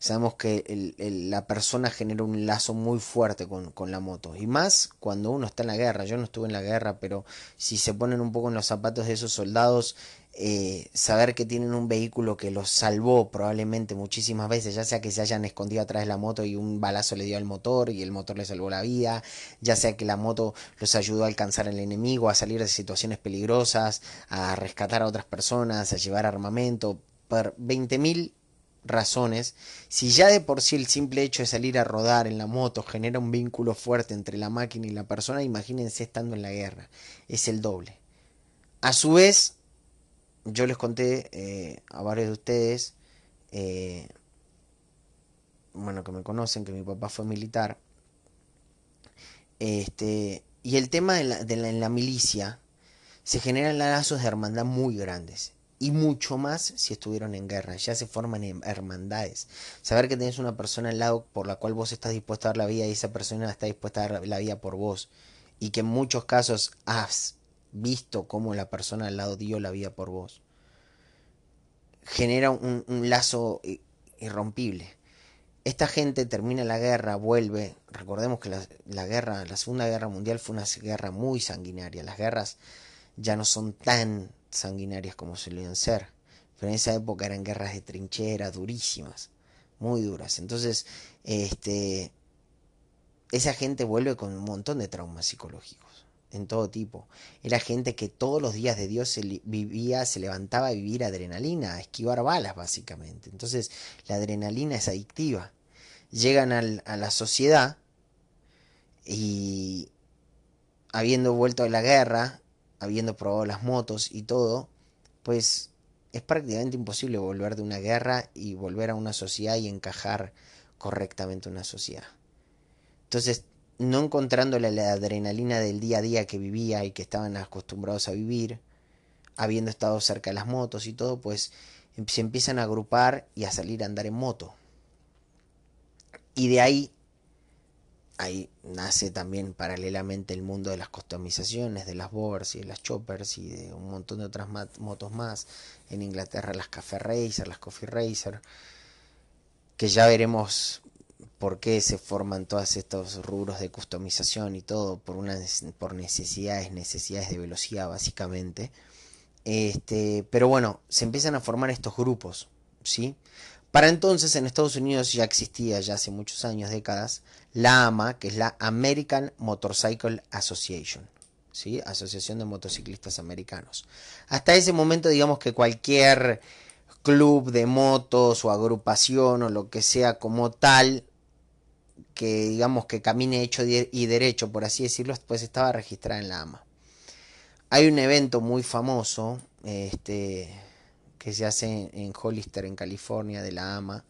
sabemos que la persona genera un lazo muy fuerte con, la moto. Y más cuando uno está en la guerra. Yo no estuve en la guerra, pero si se ponen un poco en los zapatos de esos soldados, eh, saber que tienen un vehículo que los salvó probablemente muchísimas veces, ya sea que se hayan escondido atrás de la moto y un balazo le dio al motor y el motor le salvó la vida, ya sea que la moto los ayudó a alcanzar al enemigo, a salir de situaciones peligrosas, a rescatar a otras personas, a llevar armamento, por 20.000 razones, si ya de por sí el simple hecho de salir a rodar en la moto genera un vínculo fuerte entre la máquina y la persona, imagínense estando en la guerra, es el doble. A su vez, yo les conté eh, a varios de ustedes, eh, bueno, que me conocen, que mi papá fue militar, este, y el tema de la, de la, en la milicia, se generan lazos de hermandad muy grandes. Y mucho más si estuvieron en guerra. Ya se forman hermandades. Saber que tenés una persona al lado por la cual vos estás dispuesto a dar la vida y esa persona está dispuesta a dar la vida por vos. Y que en muchos casos has visto cómo la persona al lado dio la vida por vos, genera un, lazo irrompible. Esta gente termina la guerra, vuelve. Recordemos que la, guerra, la Segunda Guerra Mundial fue una guerra muy sanguinaria. Las guerras ya no son tan sanguinarias como solían ser. Pero en esa época eran guerras de trinchera durísimas, muy duras. Entonces, este, esa gente vuelve con un montón de traumas psicológicos en todo tipo. Era gente que todos los días de Dios se vivía, se levantaba a vivir adrenalina, a esquivar balas básicamente. Entonces la adrenalina es adictiva. Llegan a la sociedad y habiendo vuelto de la guerra, habiendo probado las motos y todo, pues es prácticamente imposible volver de una guerra y volver a una sociedad y encajar correctamente en una sociedad. Entonces no encontrando la, adrenalina del día a día que vivía y que estaban acostumbrados a vivir, habiendo estado cerca de las motos y todo, pues se empiezan a agrupar y a salir a andar en moto. Y de ahí, ahí nace también paralelamente el mundo de las customizaciones, de las boards y de las choppers y de un montón de otras motos más. En Inglaterra las Café Racer, las Coffee Racer, que ya veremos por qué se forman todos estos rubros de customización y todo por por necesidades necesidades de velocidad básicamente este pero bueno se empiezan a formar estos grupos sí para entonces en Estados Unidos ya existía ya hace muchos años décadas la AMA que es la American Motorcycle Association ¿sí? Asociación de Motociclistas Americanos. Hasta ese momento digamos que cualquier club de motos o agrupación o lo que sea como tal que digamos que camine hecho y derecho, por así decirlo, pues estaba registrada en la AMA. Hay un evento muy famoso este, que se hace en Hollister, en California, de la AMA.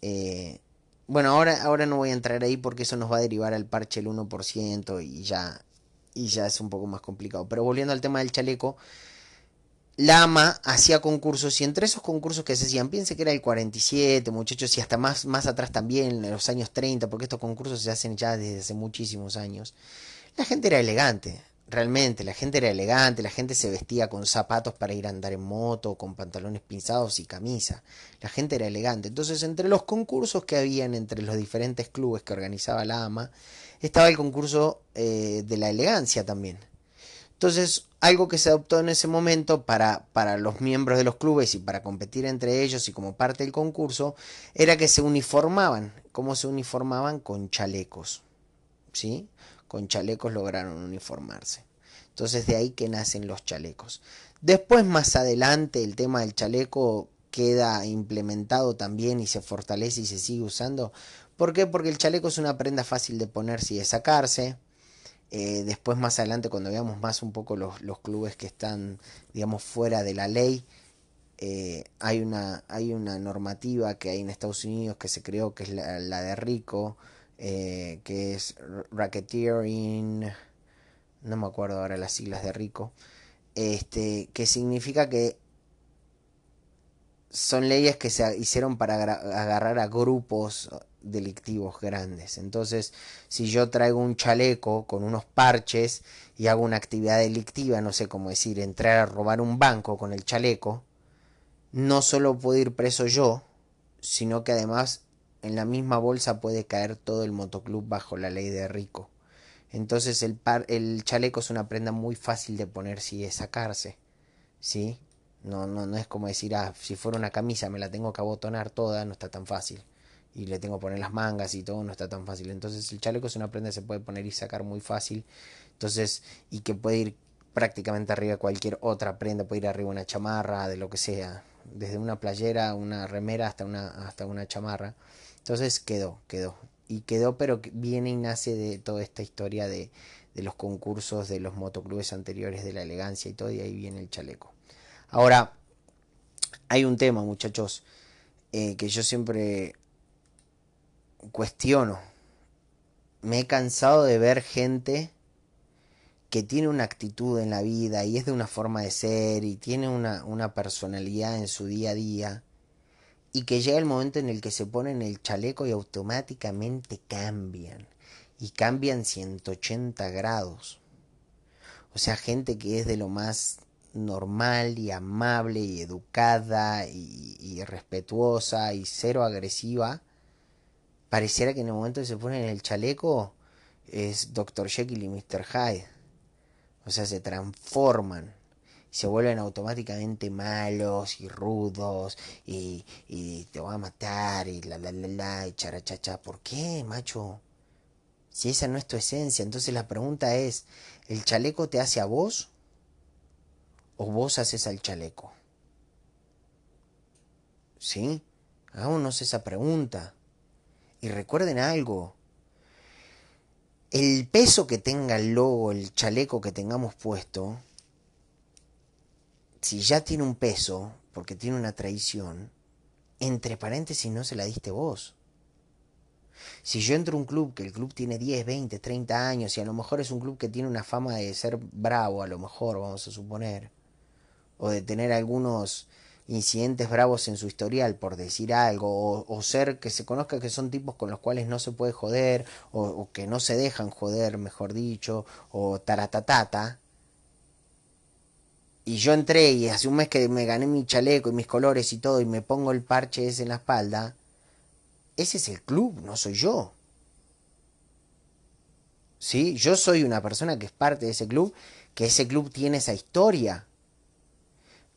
Eh, bueno, ahora, ahora no voy a entrar ahí porque eso nos va a derivar al parche el 1% y ya, y ya es un poco más complicado. Pero volviendo al tema del chaleco, la AMA hacía concursos y entre esos concursos que se hacían, piense que era el 47, muchachos, y hasta más, más atrás también, en los años 30, porque estos concursos se hacen ya desde hace muchísimos años. La gente era elegante, realmente, la gente era elegante, la gente se vestía con zapatos para ir a andar en moto, con pantalones pinzados y camisa. La gente era elegante. Entonces, entre los concursos que habían entre los diferentes clubes que organizaba la AMA, estaba el concurso eh, de la elegancia también Entonces, algo que se adoptó en ese momento para, para los miembros de los clubes y para competir entre ellos y como parte del concurso, era que se uniformaban. ¿Cómo se uniformaban? Con chalecos. ¿Sí? Con chalecos lograron uniformarse. Entonces de ahí que nacen los chalecos. Después más adelante el tema del chaleco queda implementado también y se fortalece y se sigue usando. ¿Por qué? Porque el chaleco es una prenda fácil de ponerse y de sacarse. Eh, después más adelante cuando veamos más un poco los, clubes que están digamos fuera de la ley eh, hay una hay una normativa que hay en Estados Unidos que se creó que es la, de Rico eh, que es racketeering no me acuerdo ahora las siglas de Rico este que significa que son leyes que se hicieron para agarrar a grupos delictivos grandes. Entonces, si yo traigo un chaleco con unos parches y hago una actividad delictiva, no sé cómo decir, entrar a robar un banco con el chaleco, no solo puedo ir preso yo, sino que además en la misma bolsa puede caer todo el motoclub bajo la ley de Rico. Entonces el, par, el chaleco es una prenda muy fácil de ponerse y de sacarse. ¿Sí? No, no, no es como decir, ah, si fuera una camisa me la tengo que abotonar toda, no está tan fácil y le tengo que poner las mangas y todo, no está tan fácil. Entonces el chaleco es una prenda que se puede poner y sacar muy fácil. Entonces, y que puede ir prácticamente arriba cualquier otra prenda, puede ir arriba una chamarra, de lo que sea, desde una playera, una remera hasta una, hasta una chamarra. Entonces quedó, quedó. Y quedó, pero viene y nace de toda esta historia de, los concursos de los motoclubes anteriores, de la elegancia y todo, y ahí viene el chaleco. Ahora, hay un tema, muchachos, eh, que yo siempre cuestiono. Me he cansado de ver gente que tiene una actitud en la vida y es de una forma de ser y tiene una personalidad en su día a día y que llega el momento en el que se ponen el chaleco y automáticamente cambian y cambian 180 grados. O sea, gente que es de lo más normal y amable y educada y, respetuosa y cero agresiva pareciera que en el momento que se ponen el chaleco es Dr. Jekyll y Mr. Hyde. O sea, se transforman. Se vuelven automáticamente malos y rudos y, y te voy a matar y la la la la y charachacha. ¿Por qué, macho? Si esa no es tu esencia. Entonces la pregunta es, ¿el chaleco te hace a vos? ¿O vos haces al chaleco? ¿Sí? Hagámonos esa pregunta. Y recuerden algo, el peso que tenga el logo, el chaleco que tengamos puesto, si ya tiene un peso, porque tiene una traición, entre paréntesis no se la diste vos. Si yo entro a un club, que el club tiene 10, 20, 30 años, y a lo mejor es un club que tiene una fama de ser bravo, a lo mejor, vamos a suponer, o de tener algunos incidentes bravos en su historial, por decir algo, o, ser que se conozca que son tipos con los cuales no se puede joder, o, que no se dejan joder, mejor dicho, o taratatata. Y yo entré y hace un mes que me gané mi chaleco y mis colores y todo, y me pongo el parche ese en la espalda. Ese es el club, no soy yo. ¿Sí? Yo soy una persona que es parte de ese club, que ese club tiene esa historia.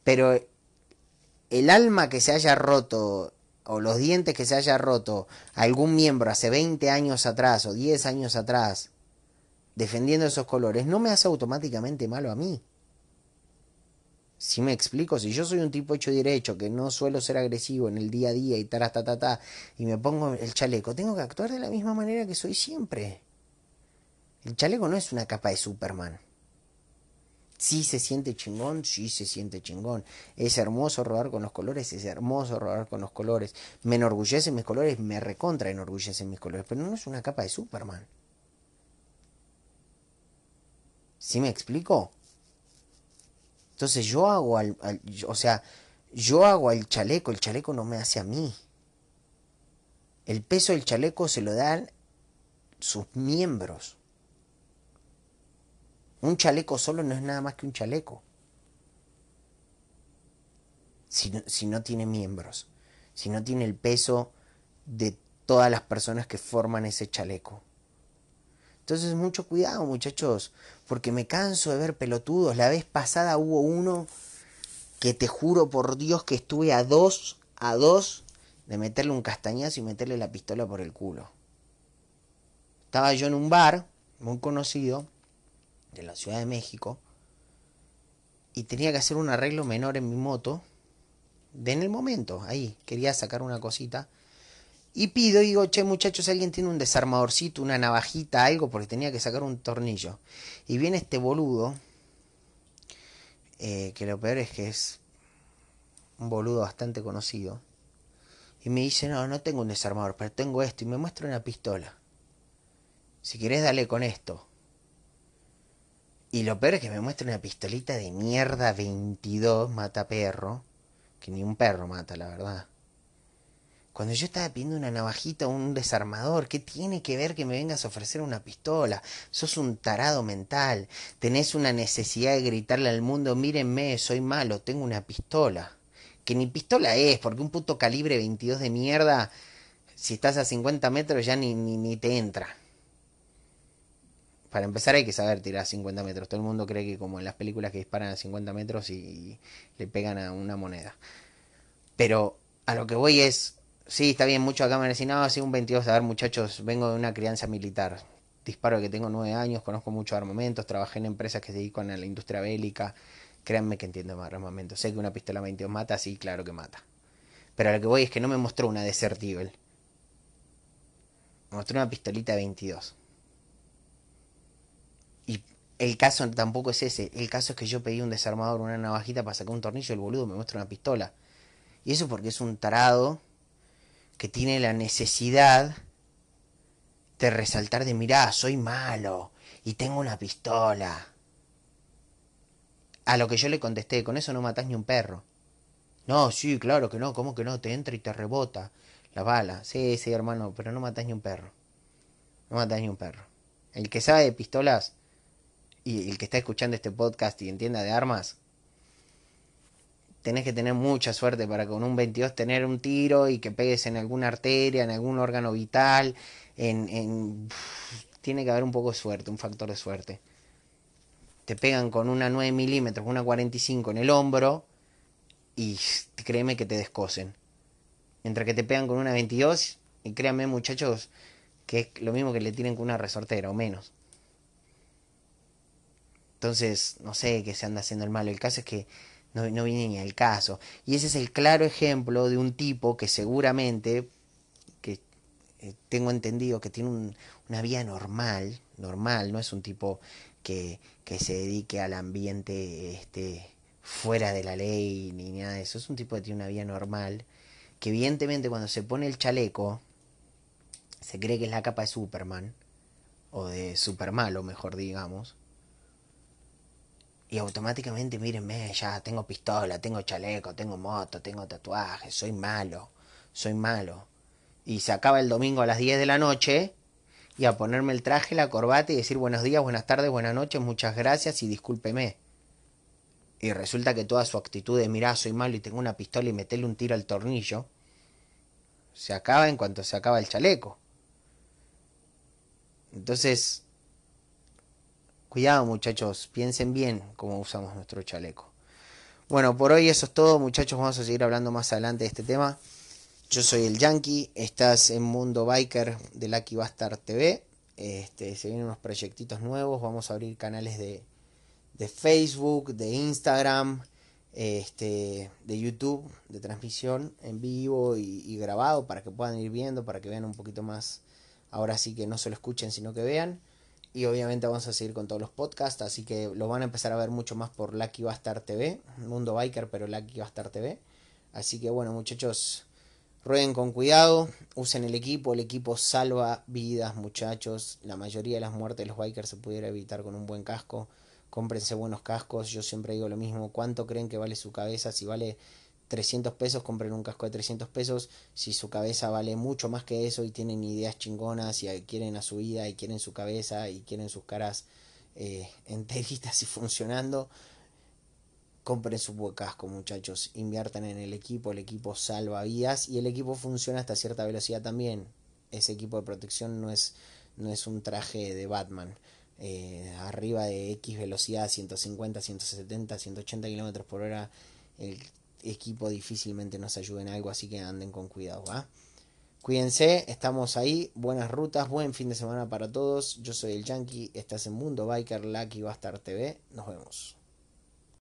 Pero el alma que se haya roto o los dientes que se haya roto algún miembro hace 20 años atrás o 10 años atrás defendiendo esos colores no me hace automáticamente malo a mí. Si me explico, si yo soy un tipo hecho derecho, que no suelo ser agresivo en el día a día y ta, ta, ta, ta, y me pongo el chaleco, tengo que actuar de la misma manera que soy siempre. El chaleco no es una capa de Superman. Sí se siente chingón, sí se siente chingón. Es hermoso rodar con los colores, es hermoso rodar con los colores. Me enorgullecen mis colores, me recontra enorgullecen mis colores, pero no es una capa de Superman. ¿Sí me explico? Entonces yo hago al, o sea, yo hago al chaleco, el chaleco no me hace a mí. El peso del chaleco se lo dan sus miembros. Un chaleco solo no es nada más que un chaleco. Si no, si no tiene miembros, si no tiene el peso de todas las personas que forman ese chaleco. Entonces mucho cuidado muchachos, porque me canso de ver pelotudos. La vez pasada hubo uno que te juro por Dios que estuve a dos, a dos de meterle un castañazo y meterle la pistola por el culo. Estaba yo en un bar muy conocido de la Ciudad de México y tenía que hacer un arreglo menor en mi moto. De en el momento, ahí, quería sacar una cosita. Y pido, y digo, che muchachos, alguien tiene un desarmadorcito, una navajita, algo, porque tenía que sacar un tornillo. Y viene este boludo, eh, que lo peor es que es un boludo bastante conocido. Y me dice, no, no tengo un desarmador, pero tengo esto. Y me muestra una pistola. Si querés, dale con esto. Y lo peor es que me muestra una pistolita de mierda 22, mata perro. Que ni un perro mata, la verdad. Cuando yo estaba pidiendo una navajita o un desarmador, ¿qué tiene que ver que me vengas a ofrecer una pistola? Sos un tarado mental. Tenés una necesidad de gritarle al mundo, mírenme, soy malo, tengo una pistola. Que ni pistola es, porque un puto calibre 22 de mierda, si estás a 50 metros ya ni, ni, ni te entra. Para empezar hay que saber tirar a 50 metros. Todo el mundo cree que como en las películas que disparan a 50 metros y le pegan a una moneda. Pero a lo que voy es, Sí, está bien, mucho acá me decían, no, sí, un 22, a ver muchachos, vengo de una crianza militar. Disparo que tengo nueve años, conozco muchos armamentos, trabajé en empresas que se dedican a la industria bélica. Créanme que entiendo más armamentos. Sé que una pistola 22 mata, sí, claro que mata. Pero a lo que voy es que no me mostró una Desert Eagle. Me mostró una pistolita 22. Y el caso tampoco es ese. El caso es que yo pedí un desarmador, una navajita para sacar un tornillo, el boludo me muestra una pistola. Y eso porque es un tarado que tiene la necesidad de resaltar de mirá, soy malo y tengo una pistola. A lo que yo le contesté, con eso no matas ni un perro. No, sí, claro que no, ¿cómo que no? Te entra y te rebota la bala. Sí, sí, hermano, pero no matas ni un perro. No matas ni un perro. El que sabe de pistolas y el que está escuchando este podcast y entienda de armas, tenés que tener mucha suerte para con un 22 tener un tiro y que pegues en alguna arteria, en algún órgano vital, en, tiene que haber un poco de suerte, un factor de suerte. Te pegan con una 9 milímetros, una 45 en el hombro y créeme que te descosen. Mientras que te pegan con una 22, y créanme muchachos, que es lo mismo que le tienen con una resortera o menos. Entonces, no sé qué se anda haciendo el malo. El caso es que no, no viene ni al caso. Y ese es el claro ejemplo de un tipo que seguramente, que eh, tengo entendido que tiene una vida normal, normal, no es un tipo que, que se dedique al ambiente este, fuera de la ley ni nada de eso, es un tipo que tiene una vida normal, que evidentemente cuando se pone el chaleco, se cree que es la capa de Superman, o de Supermalo, mejor digamos, y automáticamente, mírenme, ya tengo pistola, tengo chaleco, tengo moto, tengo tatuajes, soy malo, soy malo. Y se acaba el domingo a las 10 de la noche y a ponerme el traje, la corbata y decir buenos días, buenas tardes, buenas noches, muchas gracias y discúlpeme. Y resulta que toda su actitud de mirá, soy malo y tengo una pistola y meterle un tiro al tornillo, se acaba en cuanto se acaba el chaleco. Entonces, Cuidado muchachos, piensen bien cómo usamos nuestro chaleco. Bueno, por hoy eso es todo muchachos, vamos a seguir hablando más adelante de este tema. Yo soy el Yankee, estás en Mundo Biker de Lucky Bastard TV. Este, se vienen unos proyectitos nuevos, vamos a abrir canales de, de Facebook, de Instagram, este, de YouTube, de transmisión en vivo y, y, grabado para que puedan ir viendo, para que vean un poquito más. Ahora sí que no solo escuchen, sino que vean. Y obviamente vamos a seguir con todos los podcasts, así que lo van a empezar a ver mucho más por Lucky Bastard TV, Mundo Biker, pero Lucky Bastard TV. Así que bueno, muchachos, rueden con cuidado, usen el equipo, el equipo salva vidas, muchachos. La mayoría de las muertes de los bikers se pudiera evitar con un buen casco. Cómprense buenos cascos, yo siempre digo lo mismo, ¿cuánto creen que vale su cabeza? Si vale 300 pesos, compren un casco de 300 pesos. Si su cabeza vale mucho más que eso y tienen ideas chingonas y quieren a su vida y quieren su cabeza y quieren sus caras eh, enteritas y funcionando, compren su buen casco, muchachos. Inviertan en el equipo, el equipo salva vidas y el equipo funciona hasta cierta velocidad también. Ese equipo de protección no es no es un traje de Batman. Eh, arriba de X velocidad, 150, 170, 180 kilómetros por hora, equipo difícilmente nos ayude en algo, así que anden con cuidado. Cuídense, estamos ahí, buenas rutas, buen fin de semana para todos. Yo soy el Yankee, estás en Mundo Biker, Lucky Bastard TV, nos vemos.